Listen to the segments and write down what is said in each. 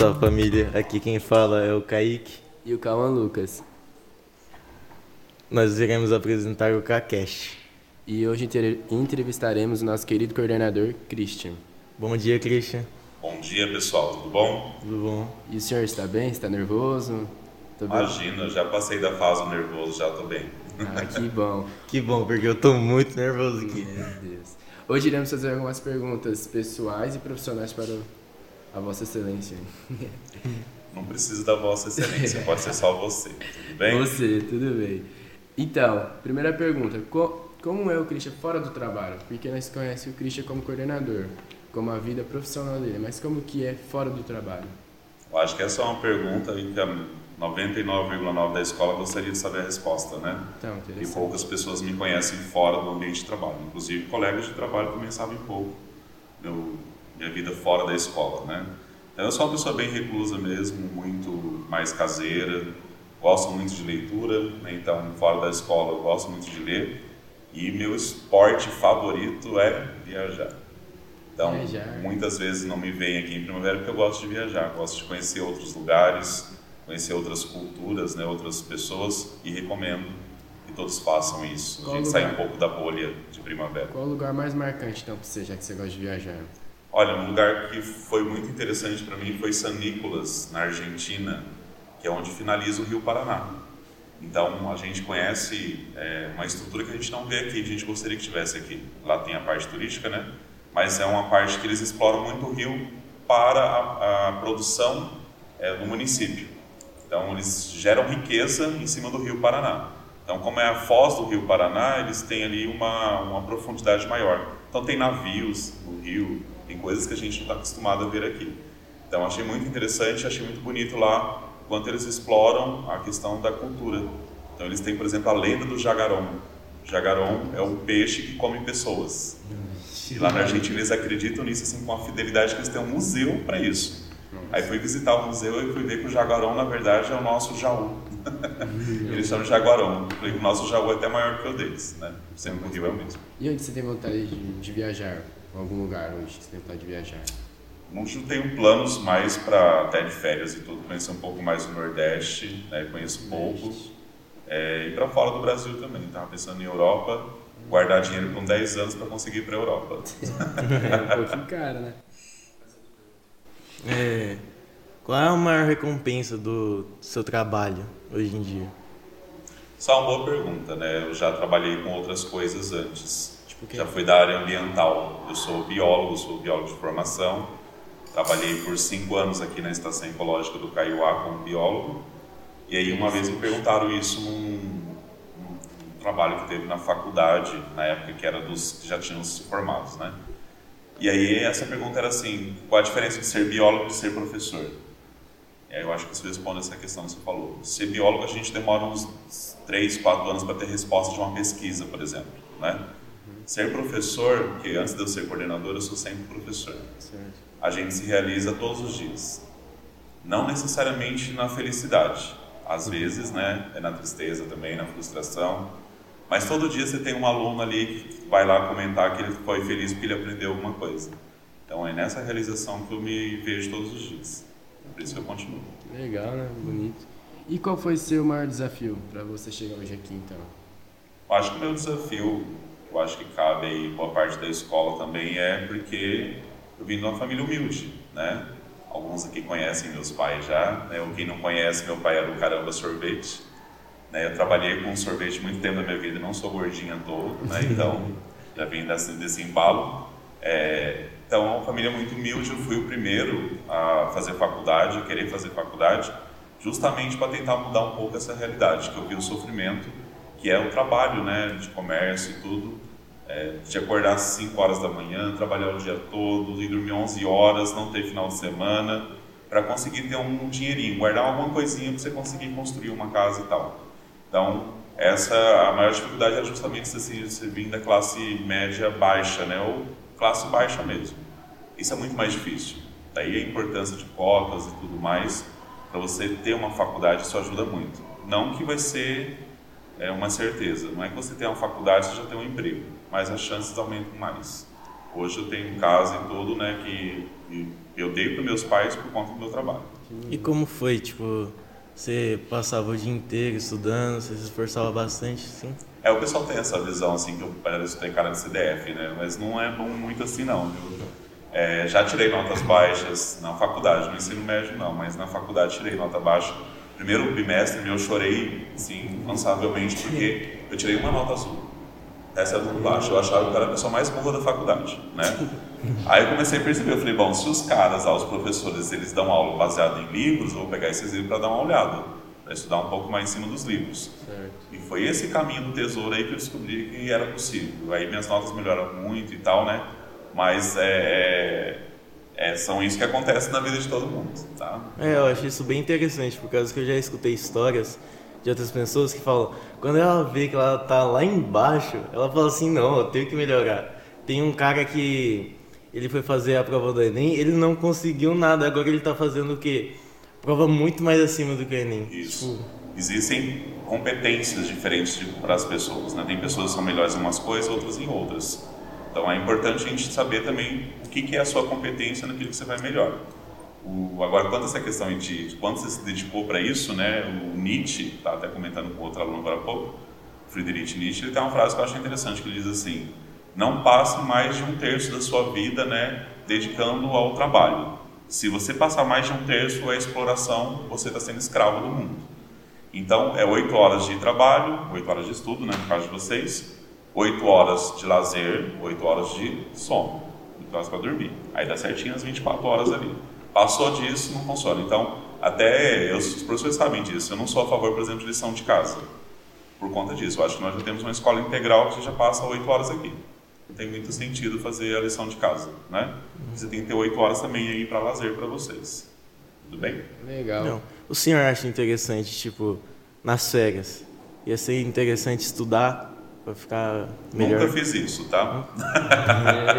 Salve família, aqui quem fala é o Kaique. E o Calma Lucas. Nós iremos apresentar o KCast. E hoje entre- entrevistaremos o nosso querido coordenador, Christian. Bom dia, Christian. Bom dia, pessoal, tudo bom? Tudo bom? E o senhor está bem? Está nervoso? Tô bem. Imagina, já passei da fase do nervoso, já tô bem. Ah, que bom. Que bom, porque eu tô muito nervoso aqui. Meu Deus. Hoje iremos fazer algumas perguntas pessoais e profissionais para o- a Vossa Excelência. Não precisa da vossa excelência, pode ser só você, tudo bem? Você, tudo bem. Então, primeira pergunta. Co- como é o Christian fora do trabalho? Porque nós conhecemos o Christian como coordenador, como a vida profissional dele, mas como que é fora do trabalho? Eu acho que essa é uma pergunta que a 99,9% da escola gostaria de saber a resposta, né? Então, E poucas pessoas me conhecem fora do ambiente de trabalho. Inclusive, colegas de trabalho também sabem pouco meu, minha vida fora da escola, né? Então, eu sou uma pessoa bem reclusa mesmo, muito mais caseira, gosto muito de leitura, né? então, fora da escola, eu gosto muito de ler. E meu esporte favorito é viajar. Então, Viajar. muitas vezes não me vem aqui em primavera porque eu gosto de viajar, gosto de conhecer outros lugares, conhecer outras culturas, né, outras pessoas e recomendo que todos façam isso. Qual a gente lugar? sair um pouco da bolha de primavera. Qual o lugar mais marcante, então, para você, já que você gosta de viajar? Olha, um lugar que foi muito interessante para mim foi San Nicolas, na Argentina, que é onde finaliza o Rio Paraná. Então, a gente conhece é, uma estrutura que a gente não vê aqui, a gente gostaria que tivesse aqui. Lá tem a parte turística, né? Mas é uma parte que eles exploram muito o rio para a, a produção é, do município. Então, eles geram riqueza em cima do Rio Paraná. Então, como é a foz do Rio Paraná, eles têm ali uma, uma profundidade maior. Então, tem navios no rio, tem coisas que a gente não está acostumado a ver aqui. Então, achei muito interessante, achei muito bonito lá quanto eles exploram a questão da cultura. Então, eles têm, por exemplo, a lenda do jagarão. O jagarão é um peixe que come pessoas. E lá na Argentina eles acreditam nisso assim com a fidelidade que eles têm um museu para isso. Aí fui visitar o museu e fui ver que o jaguarão na verdade é o nosso jaú. eles chamam de jaguarão. Eu falei que o nosso jaú é até maior que o deles, né? Sempre o rio é o mesmo. E onde você tem vontade de, de viajar? Algum lugar hoje que você tem vontade de viajar? Não tenho planos mais para até de férias e tudo, conhecer um pouco mais o Nordeste, né? conheço pouco. É, e para fora do Brasil também, estava pensando em Europa, guardar dinheiro com 10 anos para conseguir ir para a Europa. É um pouquinho caro, né? É, qual é a maior recompensa do seu trabalho hoje em dia? Só uma boa pergunta, né? Eu já trabalhei com outras coisas antes. O quê? Já fui da área ambiental. Eu sou biólogo, sou biólogo de formação. Trabalhei por cinco anos aqui na Estação Ecológica do Caiuá como biólogo. E aí uma vez me perguntaram isso num, num trabalho que teve na faculdade, na época que era dos que já tinham se formados, né? E aí essa pergunta era assim, qual a diferença de ser biólogo e ser professor? E aí eu acho que isso responde essa questão que você falou. Ser biólogo a gente demora uns 3, 4 anos para ter resposta de uma pesquisa, por exemplo, né? Ser professor, porque antes de eu ser coordenador, eu sou sempre professor. Certo. A gente se realiza todos os dias. Não necessariamente na felicidade. Às vezes, né, é na tristeza também, na frustração. Mas todo dia você tem um aluno ali que vai lá comentar que ele foi feliz porque ele aprendeu alguma coisa. Então é nessa realização que eu me vejo todos os dias. Por isso que eu continuo. Legal, né? Bonito. E qual foi seu maior desafio para você chegar hoje aqui, então? Eu acho que o meu desafio, eu acho que cabe aí boa parte da escola também, é porque eu vim de uma família humilde, né? Alguns aqui conhecem meus pais já, né? Ou quem não conhece, meu pai era o Caramba Sorvete. Né? Eu trabalhei com sorvete muito tempo da minha vida, não sou gordinho à toa, né? Então já vim desse, desse embalo. É, então, é uma família muito humilde, eu fui o primeiro a fazer faculdade, a querer fazer faculdade, justamente para tentar mudar um pouco essa realidade, que eu vi o sofrimento, que é o trabalho, né, de comércio e tudo, é, de acordar às 5 horas da manhã, trabalhar o dia todo, e dormir 11 horas, não ter final de semana, para conseguir ter um dinheirinho, guardar alguma coisinha para você conseguir construir uma casa e tal. Então, essa a maior dificuldade é justamente você, você vir da classe média baixa, né, ou classe baixa mesmo. Isso é muito mais difícil. Daí a importância de cotas e tudo mais, para você ter uma faculdade, isso ajuda muito. Não que vai ser é, uma certeza, não é que você tem uma faculdade você já tem um emprego, mas as chances aumentam mais. Hoje eu tenho casa e tudo, né, que, que Eu dei para meus pais por conta do meu trabalho. E como foi, tipo, você passava o dia inteiro estudando, você se esforçava bastante, sim? É, o pessoal tem essa visão, assim, que eu pareço ter cara de CDF, né? Mas não é bom muito assim, não, viu? É, já tirei notas baixas na faculdade, no ensino médio não, mas na faculdade tirei nota baixa. Primeiro bimestre meu, eu chorei, assim, incansavelmente, porque eu tirei uma nota azul. Essa é a nota baixa. Eu achava que eu era a pessoa mais burra da faculdade, né? Aí eu comecei a perceber, eu falei, bom, se os caras, os professores, eles dão aula baseada em livros, eu vou pegar esses livros para dar uma olhada, para estudar um pouco mais em cima dos livros. Certo. E foi esse caminho do tesouro aí que eu descobri que era possível. Aí minhas notas melhoraram muito e tal, né? Mas é, é, são isso que acontece na vida de todo mundo, tá? É, eu acho isso bem interessante, por causa que eu já escutei histórias de outras pessoas que falam, quando ela vê que ela tá lá embaixo, ela fala assim, não, eu tenho que melhorar. Tem um cara que ele foi fazer a prova do Enem, ele não conseguiu nada, agora ele tá fazendo o quê? Prova muito mais acima do que o Enem. Isso. Existem competências diferentes para as pessoas, né? Tem pessoas que são melhores em umas coisas, outras em outras. Então é importante a gente saber também o que, que é a sua competência naquilo que você vai melhor. O, agora, quanto a essa questão de, de quanto você se dedicou para isso, né? O Nietzsche, estava até comentando com outro aluno agora há pouco, Friedrich Nietzsche, ele tem uma frase que eu acho interessante, que ele diz assim, não passe mais de um terço da sua vida, né, dedicando ao trabalho. Se você passar mais de um terço à exploração, você está sendo escravo do mundo. Então, é oito horas de trabalho, oito horas de estudo, né, no caso de vocês, oito horas de lazer, oito horas de sono, oito horas para dormir. Aí dá certinho as 24 horas ali. Passou disso, não funciona. Então, até eu, os professores sabem disso. Eu não sou a favor, por exemplo, de lição de casa. Por conta disso. Eu acho que nós já temos uma escola integral que já passa oito horas aqui. Não tem muito sentido fazer a lição de casa, né? Você tem que ter oito horas também aí para lazer para vocês. Tudo bem? Legal. Não. O senhor acha interessante, tipo, nas férias, ia ser interessante estudar para ficar melhor? Nunca fiz isso, tá?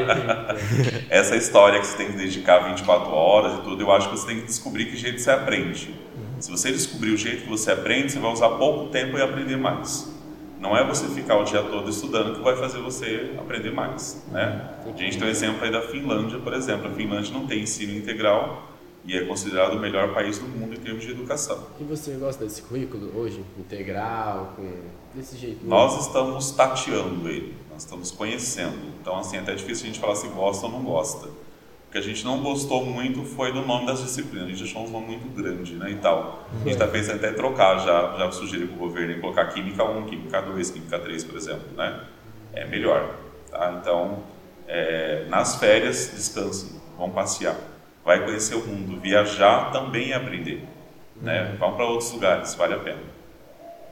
Essa história que você tem que dedicar 24 horas e tudo, eu acho que você tem que descobrir que jeito você aprende. Se você descobrir o jeito que você aprende, você vai usar pouco tempo e aprender mais. Não é você ficar o dia todo estudando que vai fazer você aprender mais, né? A gente tem um exemplo aí da Finlândia, por exemplo. A Finlândia não tem ensino integral e é considerado o melhor país do mundo em termos de educação. E você gosta desse currículo hoje? Integral, com desse jeito? Nós estamos tateando ele, nós estamos conhecendo. Então, assim, é até difícil a gente falar se gosta ou não gosta. O que a gente não gostou muito foi do nome das disciplinas. A gente achou um nome muito grande, né, e tal. A gente está pensando até trocar, já, já sugeri para o governo em colocar Química 1, Química 2, Química 3, por exemplo, né? É melhor, tá? Então, é, nas férias, descansem, vão passear. Vai conhecer o mundo, viajar também é aprender, né? Vão para outros lugares, vale a pena.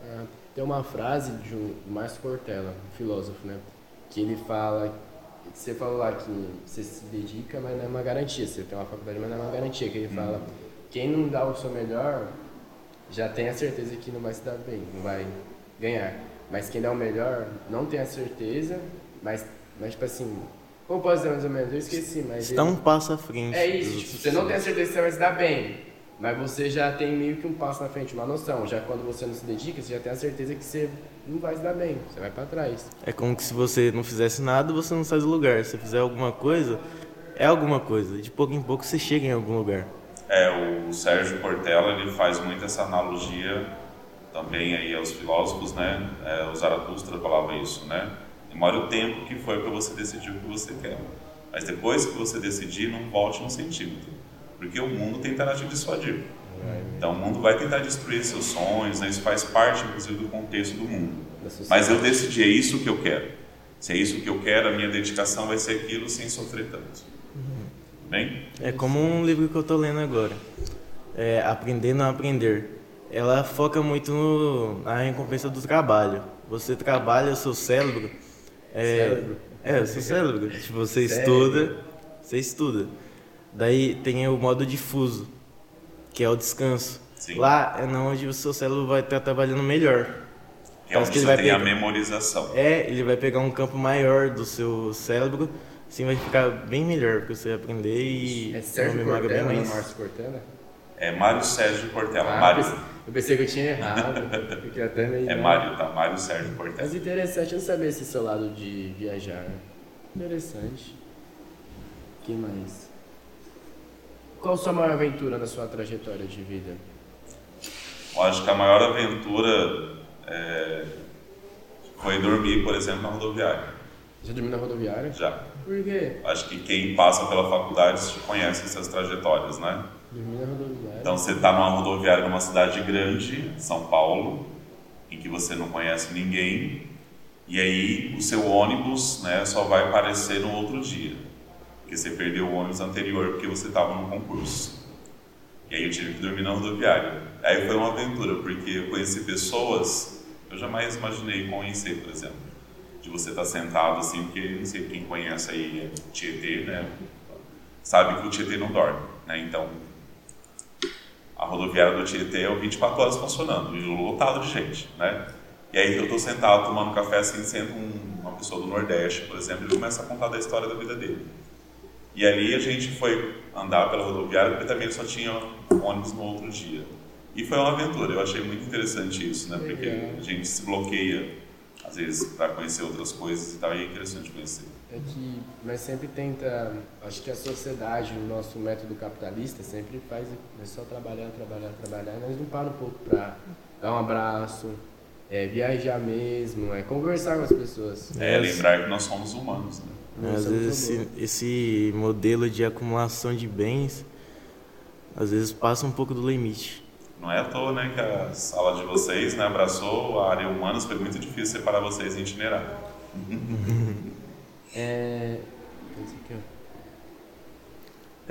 Ah, Tem uma frase de um Márcio Cortella, um filósofo, né? Que ele fala, você falou lá que você se dedica, mas não é uma garantia. Você tem uma faculdade, mas não é uma garantia. Que ele fala, quem não dá o seu melhor, já tem a certeza que não vai se dar bem, não vai ganhar. Mas quem dá o melhor, não tem a certeza, mas, mas tipo assim, como posso dizer mais ou menos? Eu esqueci, mas... Está um passo à frente. É isso, tipo, você não tem a certeza que você vai se dar bem, mas você já tem meio que um passo na frente, uma noção. Já quando você não se dedica, você já tem a certeza que você não vai se dar bem, você vai pra trás. É como que se você não fizesse nada, você não sai do lugar. Se você fizer alguma coisa, é alguma coisa. De pouco em pouco você chega em algum lugar. É, o Sérgio Cortella ele faz muito essa analogia também aí aos filósofos, né? É, o Zaratustra falava isso, né? Demora o tempo que foi para você decidir o que você quer. Mas depois que você decidir, não volte um centímetro. Porque o mundo tentará te dissuadir. Então o mundo vai tentar destruir seus sonhos, né? isso faz parte, inclusive, do contexto do mundo. Mas eu decidi, é isso que eu quero. Se é isso que eu quero, a minha dedicação vai ser aquilo sem sofrer tanto. Bem? É como um livro que eu tô lendo agora. É Aprender não aprender. Ela foca muito no- na recompensa do trabalho. Você trabalha o seu cérebro. É, Cérebro? é o seu cérebro. Tipo, você Cérebro. estuda, você estuda. Daí tem o modo difuso, que é o descanso. Sim. Lá é onde o seu cérebro vai estar trabalhando melhor. É Parece onde que ele você vai tem a pegar- memorização. É, ele vai pegar um campo maior do seu cérebro, assim vai ficar bem melhor para você aprender e É ter Sérgio uma memória Cortella, bem não mais. Márcio Cortella? É Mário Sérgio Cortella. Ah, Mário, pensei- eu pensei que eu tinha errado. Fiquei até meio... é Mário, tá? Mário Sérgio Cortella. Mas interessante eu saber esse seu lado de viajar. Interessante. que mais? Qual a sua maior aventura na sua trajetória de vida? Eu acho que a maior aventura é, foi dormir, por exemplo, na rodoviária. Já dormiu na rodoviária? Já. Por quê? Acho que quem passa pela faculdade conhece essas trajetórias, né? Na rodoviária. Então você está numa rodoviária numa cidade grande, São Paulo, em que você não conhece ninguém, e aí o seu ônibus né, só vai aparecer no outro dia, porque você perdeu o ônibus anterior porque você estava no concurso. E aí eu tive que dormir na rodoviária. Aí foi uma aventura, porque eu conheci pessoas eu jamais imaginei conhecer, por exemplo. De você estar sentado assim, porque não sei quem conhece aí Tietê, né? Sabe que o Tietê não dorme, né? Então a rodoviária do Tietê é o 24 horas funcionando, e lotado de gente, né? E aí eu estou sentado tomando café assim, sendo um, uma pessoa do Nordeste, por exemplo, ele começa a contar da história da vida dele. E ali a gente foi andar pela rodoviária, porque também só tinha ônibus no outro dia. E foi uma aventura, eu achei muito interessante isso, né? Porque a gente se bloqueia, às vezes, para conhecer outras coisas e tal, e é interessante conhecer. É que nós sempre tenta, acho que a sociedade, o nosso método capitalista sempre faz, é só trabalhar, trabalhar, trabalhar, nós não para um pouco para dar um abraço, é, viajar mesmo, é conversar com as pessoas. É, lembrar que nós somos humanos, né? Às vezes esse, esse modelo de acumulação de bens, às vezes passa um pouco do limite. Não é à toa, né, que a sala de vocês né, abraçou a área humanas, foi muito difícil separar vocês e itinerar. É...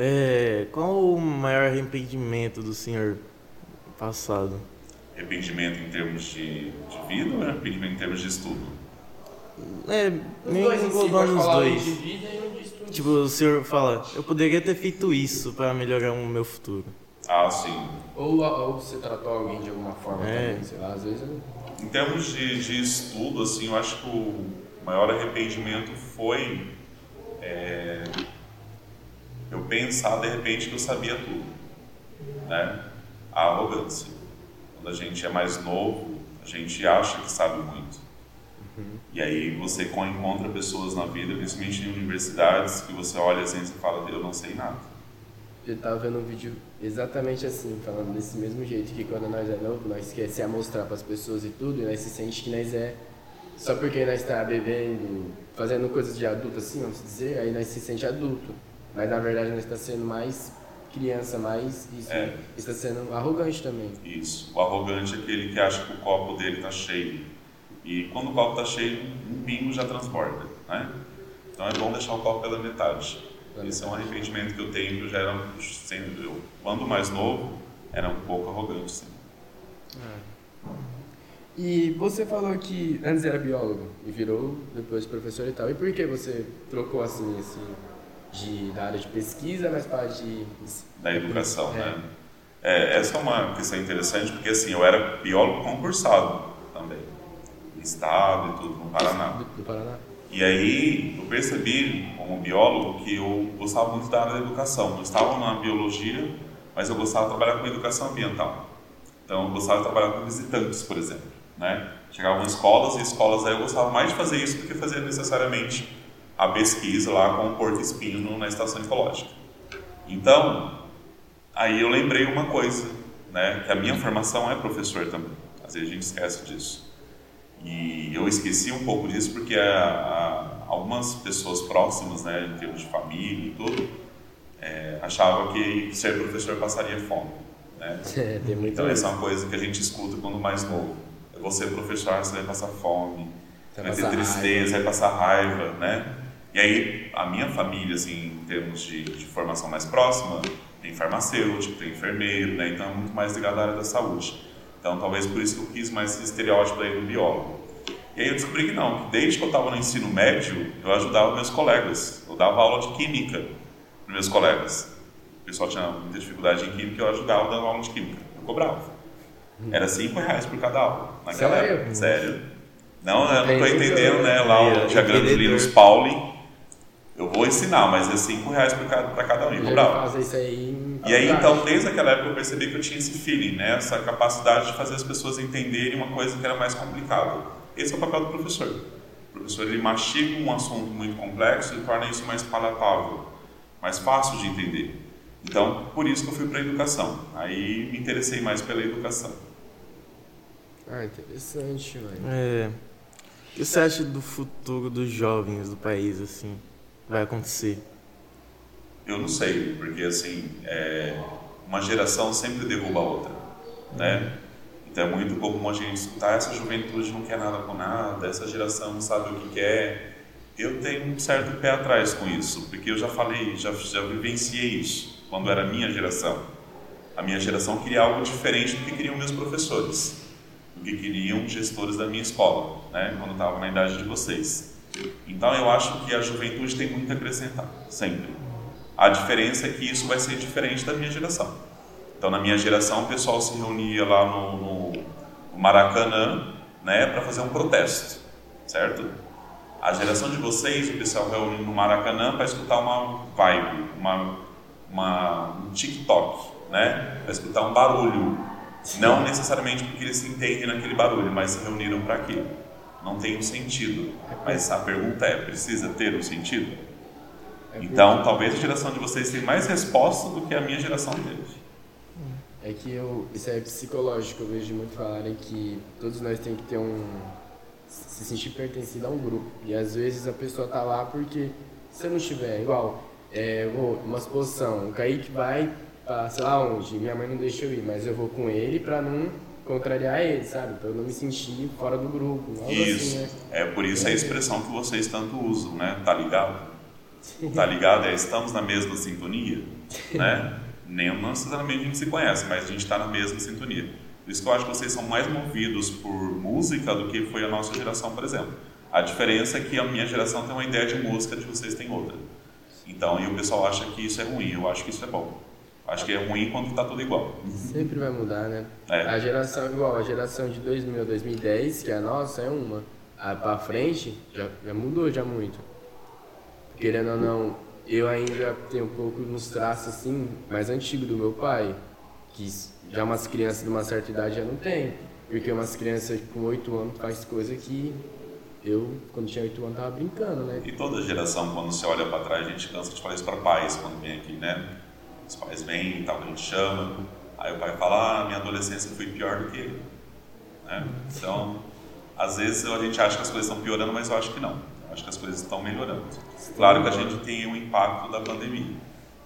É, qual o maior arrependimento do senhor passado? Arrependimento em termos de, de vida ou arrependimento em termos de estudo? É, Os nem dois em si, pode englobando os falar um dois. de vida e um de estudo. Tipo, o senhor fala, eu poderia ter feito isso para melhorar o meu futuro. Ah, sim. Ou, ou você tratou alguém de alguma forma É. também, sei lá, às vezes eu... Em termos de, de estudo, assim, eu acho que o maior arrependimento foi é, eu pensar de repente que eu sabia tudo, né? A arrogância. Quando a gente é mais novo, a gente acha que sabe muito. E aí você co- encontra pessoas na vida, principalmente em universidades, que você olha assim e você fala, eu não sei nada. Eu tava vendo um vídeo exatamente assim, falando desse mesmo jeito, que quando nós é novo, nós quer se amostrar para as pessoas e tudo, e nós se sente que nós é só porque nós está bebendo, fazendo coisas de adulto assim, vamos dizer, aí nós se sente adulto. Mas na verdade nós está sendo mais criança, mais isso, É. está sendo arrogante também. Isso. O arrogante é aquele que acha que o copo dele está cheio. E quando o copo está cheio, um pingo já transborda, né? Então é bom deixar o copo pela metade. Esse é um arrependimento que eu tenho, que já era, sendo, eu, quando mais novo, era um pouco arrogante, sim. E você falou que antes era biólogo e virou depois professor e tal. E por que você trocou assim esse de da área de pesquisa, mas para de Da educação, É. né? É, essa é uma questão interessante, porque assim, eu era biólogo concursado também. Estado e tudo, no Paraná. do, do Paraná? E aí eu percebi, como biólogo, que eu gostava muito da área da educação. Eu estava na biologia, mas eu gostava de trabalhar com educação ambiental. Então eu gostava de trabalhar com visitantes, por exemplo. Né? Chegavam escolas e escolas aí eu gostava mais de fazer isso do que fazer necessariamente a pesquisa lá com o porco-espinho no- na estação ecológica. Então, aí eu lembrei uma coisa, né? que a minha formação é professor também. Às vezes a gente esquece disso. E eu esqueci um pouco disso porque a, a- algumas pessoas próximas, né, em termos de família e tudo, é, achavam que ser professor passaria fome. Né? É, Então isso. essa é uma coisa que a gente escuta quando mais novo. Vou ser professor, você vai passar fome, Vai vai ter tristeza, vai passar raiva, né? E aí a minha família, assim, em termos de, de formação mais próxima, tem farmacêutico, tem enfermeiro, né? Então é muito mais ligado à área da saúde. Então talvez por isso que eu quis mais esse estereótipo aí do biólogo. E aí eu descobri que não, que desde que eu estava no ensino médio, eu ajudava meus colegas. Eu dava aula de química para meus colegas. O pessoal tinha muita dificuldade em química, eu ajudava dando aula de química. Eu cobrava. Era cinco reais por cada aula. Naquela Sério? época. Sério. Não, eu não estou entendendo, né? Lá o diagrama de empreendedor. Linus Pauling. Eu vou ensinar, mas é cinco reais por cada, para cada um. Já cobrava. fazer isso aí em E aí, então, desde aquela época eu percebi que eu tinha esse feeling, né? Essa capacidade de fazer as pessoas entenderem uma coisa que era mais complicada. Esse é o papel do professor. O professor, ele mastiga um assunto muito complexo e torna isso mais palatável, mais fácil de entender. Então, por isso que eu fui para a educação. Aí me interessei mais pela educação. Ah, interessante, velho. É. O que você acha do futuro dos jovens do país, assim? Vai acontecer? Eu não sei, porque assim, é, uma geração sempre derruba a outra, né? Então é muito comum a gente escutar essa juventude não quer nada com nada, essa geração não sabe o que quer. Eu tenho um certo pé atrás com isso, porque eu já falei, já, já vivenciei isso quando era a minha geração. A minha geração queria algo diferente do que queriam meus professores, do que queriam gestores da minha escola, né? Quando estava na idade de vocês. Então eu acho que a juventude tem muito a acrescentar, sempre. A diferença é que isso vai ser diferente da minha geração. Então, na minha geração, o pessoal se reunia lá no, no Maracanã né, para fazer um protesto, certo? A geração de vocês, o pessoal reúne no Maracanã para escutar uma vibe, uma, uma, um TikTok, né? para escutar um barulho. Não necessariamente porque eles se entendem naquele barulho, mas se reuniram para aquilo. Não tem um sentido. Mas a pergunta é: precisa ter um sentido? Então, talvez a geração de vocês tenha mais resposta do que a minha geração teve. É que eu, isso é psicológico, eu vejo muito falarem que todos nós temos que ter um. se sentir pertencido a um grupo. E às vezes a pessoa tá lá porque se eu não estiver igual, é, vou uma exposição, o Kaique vai pra sei lá onde, minha mãe não deixa eu ir, mas eu vou com ele pra não contrariar ele, sabe? Pra eu não me sentir fora do grupo. Algo Isso. Assim, né? É por isso a expressão que vocês tanto usam, né? Tá ligado? Tá ligado? É estamos na mesma sintonia, né? Nem não necessariamente a gente se conhece, mas a gente está na mesma sintonia. Por isso que eu acho que vocês são mais movidos por música do que foi a nossa geração, por exemplo. A diferença é que a minha geração tem uma ideia de música, de vocês têm outra. Então, e o pessoal acha que isso é ruim, eu acho que isso é bom. Acho que é ruim quando está tudo igual. Sempre vai mudar, né? É. A geração igual, a geração de 2000 a 2010, que é a nossa, é uma. A pra frente, já, já mudou já muito. Querendo ou não, eu ainda tenho um pouco nos traços assim, mais antigo do meu pai, que já umas crianças de uma certa idade já não tem. Porque umas crianças com 8 anos faz coisa que eu, quando tinha 8 anos, tava brincando, né? E toda geração, quando você olha para trás, a gente cansa de falar isso para pais quando vem aqui, né? Os pais vêm e tal, a gente chama, aí o pai fala, ah, minha adolescência foi pior do que ele. Né? Então, às vezes a gente acha que as coisas estão piorando, mas eu acho que não. Eu acho que as coisas estão melhorando. Claro que a gente tem o impacto da pandemia,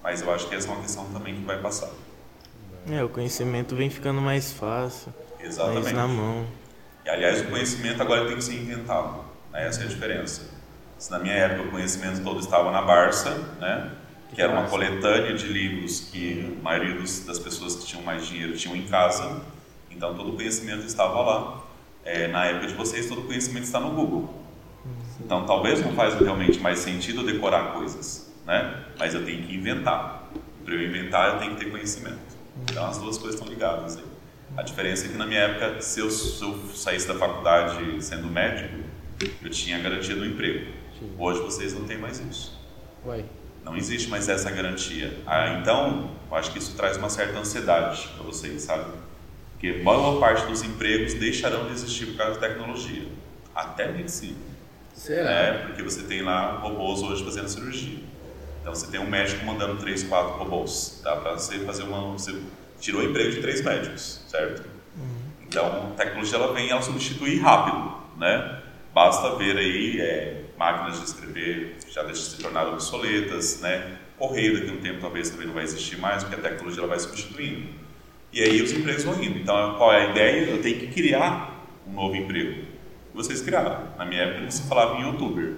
mas eu acho que essa é uma questão também que vai passar. É, o conhecimento vem ficando mais fácil, mais Exatamente. na mão. E aliás, o conhecimento agora tem que ser inventado. Né? Essa é a diferença. Se na minha época o conhecimento todo estava na Barça, né? Que era uma coletânea de livros que a maioria dos, das pessoas que tinham mais dinheiro tinham em casa, então todo o conhecimento estava lá. É, na época de vocês, todo o conhecimento está no Google. Então talvez não faz realmente mais sentido decorar coisas, né? mas eu tenho que inventar. Para eu inventar, eu tenho que ter conhecimento. Então as duas coisas estão ligadas aí. A diferença é que na minha época, se eu, se eu saísse da faculdade sendo médico, eu tinha garantia do emprego. Hoje vocês não têm mais isso. Não existe mais essa garantia. Ah, então, eu acho que isso traz uma certa ansiedade para vocês, sabe? Porque boa parte dos empregos deixarão de existir por causa da tecnologia. Até medicina. será? né? Porque você tem lá robôs hoje fazendo cirurgia. Então você tem um médico mandando três, quatro robôs. Dá para você fazer uma. Você tirou o emprego de três médicos, certo? Então a tecnologia ela vem ela substituir rápido, né? Basta ver aí é, máquinas de escrever já deixam se tornar obsoletas, né? Correio daqui a um tempo talvez também não vai existir mais, porque a tecnologia ela vai substituindo. E aí os empregos vão indo. Então qual é a ideia? Eu tenho que criar um novo emprego. Vocês criaram. Na minha época você falava em youtuber.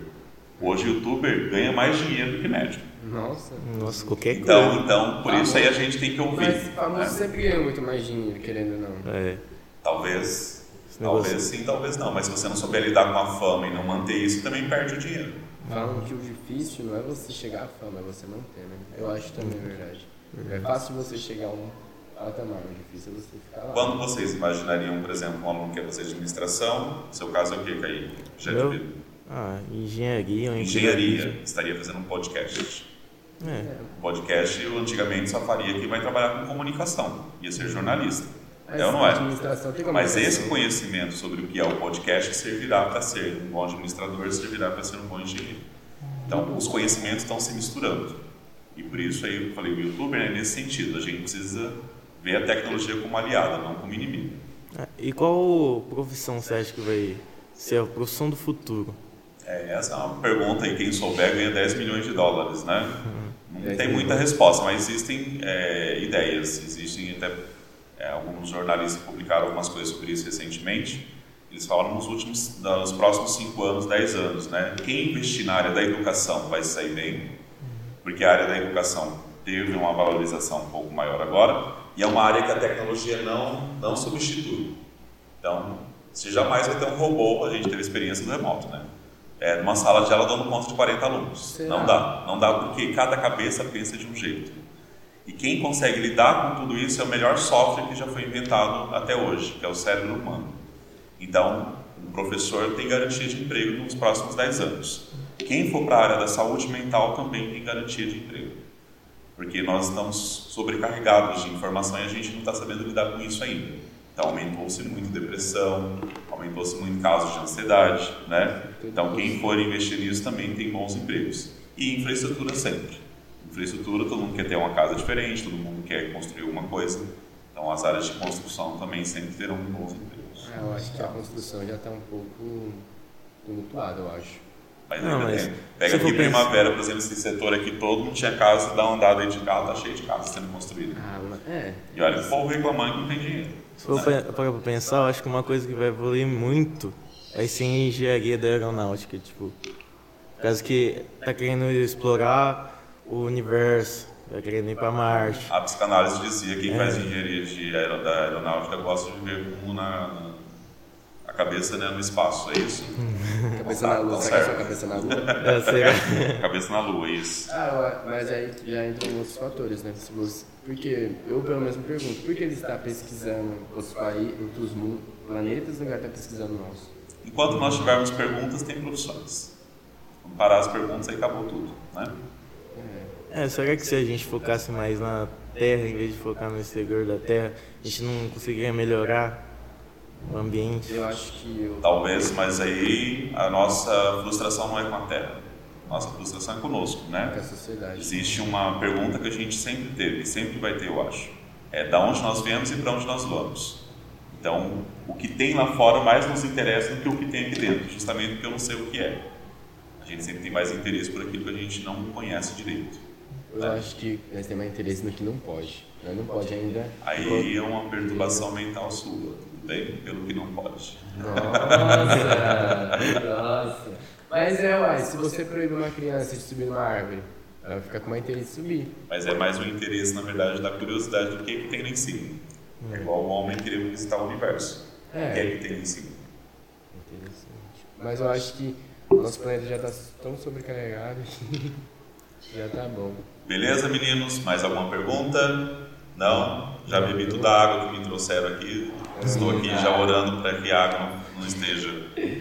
Hoje youtuber ganha mais dinheiro do que médico. Nossa. Nossa, qualquer Então, coisa. então por isso aí a gente tem que ouvir. Mas famoso né? sempre ganha muito mais dinheiro, querendo ou não. É, Talvez, talvez sim, talvez não. Mas se você não souber lidar com a fama e não manter isso, também perde o dinheiro. Falam que o difícil não é você chegar à fama, é você manter, né? Eu acho também verdade. É fácil você chegar a um patamar, o difícil é você ficar lá. Quando vocês imaginariam, por exemplo, um aluno que quer fazer administração, seu caso é o que, Kaique? Já de ah, engenharia, ou engenharia, estaria fazendo um podcast. É, O podcast eu antigamente só faria que vai trabalhar com comunicação, ia ser jornalista. Mas é ou não é? Mas esse conhecimento sobre o que é o podcast servirá para ser um bom administrador, servirá para ser um bom engenheiro. Então, os conhecimentos estão se misturando. E por isso aí eu falei, o youtuber é nesse sentido, a gente precisa ver a tecnologia como aliada, não como inimigo. Ah, E qual profissão você acha que vai ser a profissão do futuro? É, essa é uma pergunta aí, quem souber ganha 10 milhões de dólares, né? Não 10 tem muita resposta, mas existem é, ideias, existem até é, alguns jornalistas publicaram algumas coisas sobre isso recentemente. Eles falam nos últimos, nos próximos 5 anos, 10 anos, né? Quem investir na área da educação vai sair bem, porque a área da educação teve uma valorização um pouco maior agora, e é uma área que a tecnologia não, não substitui. Então, você jamais vai ter um robô, a gente teve experiência no remoto, né? É, numa sala de aula dando conta de 40 alunos. Será? Não dá, não dá porque cada cabeça pensa de um jeito. E quem consegue lidar com tudo isso é o melhor software que já foi inventado até hoje, que é o cérebro humano. Então, o professor tem garantia de emprego nos próximos 10 anos. Quem for para a área da saúde mental também tem garantia de emprego. Porque nós estamos sobrecarregados de informação e a gente não está sabendo lidar com isso ainda. Então, aumentou-se muito depressão, aumentou-se muito casos de ansiedade, né? Então, quem for investir nisso também tem bons empregos. E infraestrutura sempre. Infraestrutura, todo mundo quer ter uma casa diferente, todo mundo quer construir alguma coisa. Então, as áreas de construção também sempre terão bons empregos. Ah, eu acho que a construção já está um pouco tumultuada, eu acho. Mas Não, ainda mas tem. Pega aqui Primavera, por exemplo, esse setor aqui todo, não tinha casa, dá uma andada aí de carro, tá cheio de casa sendo construída. Ah, mas é. E olha, o povo reclamando que não tem dinheiro. Se for pa- parar pra pensar, eu acho que uma coisa que vai evoluir muito vai ser a engenharia da aeronáutica, tipo, por causa que tá querendo explorar o universo, tá querendo ir pra Marte. A psicanálise dizia que quem É. faz engenharia de aero, da aeronáutica gosta de ver o mundo na, na a cabeça né, no espaço, é isso? Cabeça na lua, Tá será que é cabeça na lua? É, será? Cabeça na lua, isso. Ah, mas aí já entram outros fatores, né? Se você, porque eu pelo menos me pergunto, por que ele está pesquisando outros países, outros planetas, de estar pesquisando o nosso? Enquanto nós tivermos perguntas, tem profissões. Quando parar as perguntas, aí acabou tudo, né? É, será que se a gente focasse mais na Terra em vez de focar no exterior da Terra, a gente não conseguiria melhorar o ambiente? Eu acho que eu, Talvez, mas aí a nossa frustração não é com a Terra. Nossa frustração é conosco, né? com a sociedade. Existe uma pergunta que a gente sempre teve e sempre vai ter, eu acho. É da onde nós viemos e para onde nós vamos. Então, o que tem lá fora mais nos interessa do que o que tem aqui dentro, justamente porque eu não sei o que é. A gente sempre tem mais interesse por aquilo que a gente não conhece direito. Eu acho que nós temos mais interesse no que não pode. Nós não pode ainda. Aí é uma perturbação mental sua, tudo bem? Pelo que não pode. Nossa! nossa! Mas é, uai, se você proíbe uma criança de subir numa árvore, ela fica com mais interesse de subir. Mas é mais um interesse, na verdade, da curiosidade do que, que tem lá em cima. É igual o homem querer visitar o universo. O que é É, que tem lá em cima? interessante. Mas eu acho que nosso planeta já está tão sobrecarregado que já tá bom. Beleza, meninos? Mais alguma pergunta? Não? Já bebi toda a água que me trouxeram aqui. Estou aqui já orando para que a água não- esteja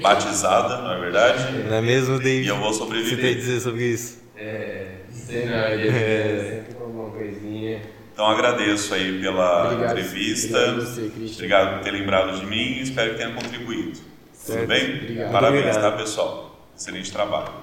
batizada, não é verdade? Não é mesmo, E David? eu vou O que você tem a sobreviver. dizer sobre isso? É, sei não, é, sempre com alguma coisinha. Então agradeço aí pela Obrigado. entrevista. Obrigado você. Obrigado por ter lembrado de mim e espero que tenha contribuído. Tudo Certo. bem? Obrigado. Parabéns, Obrigado. tá, pessoal? Excelente trabalho.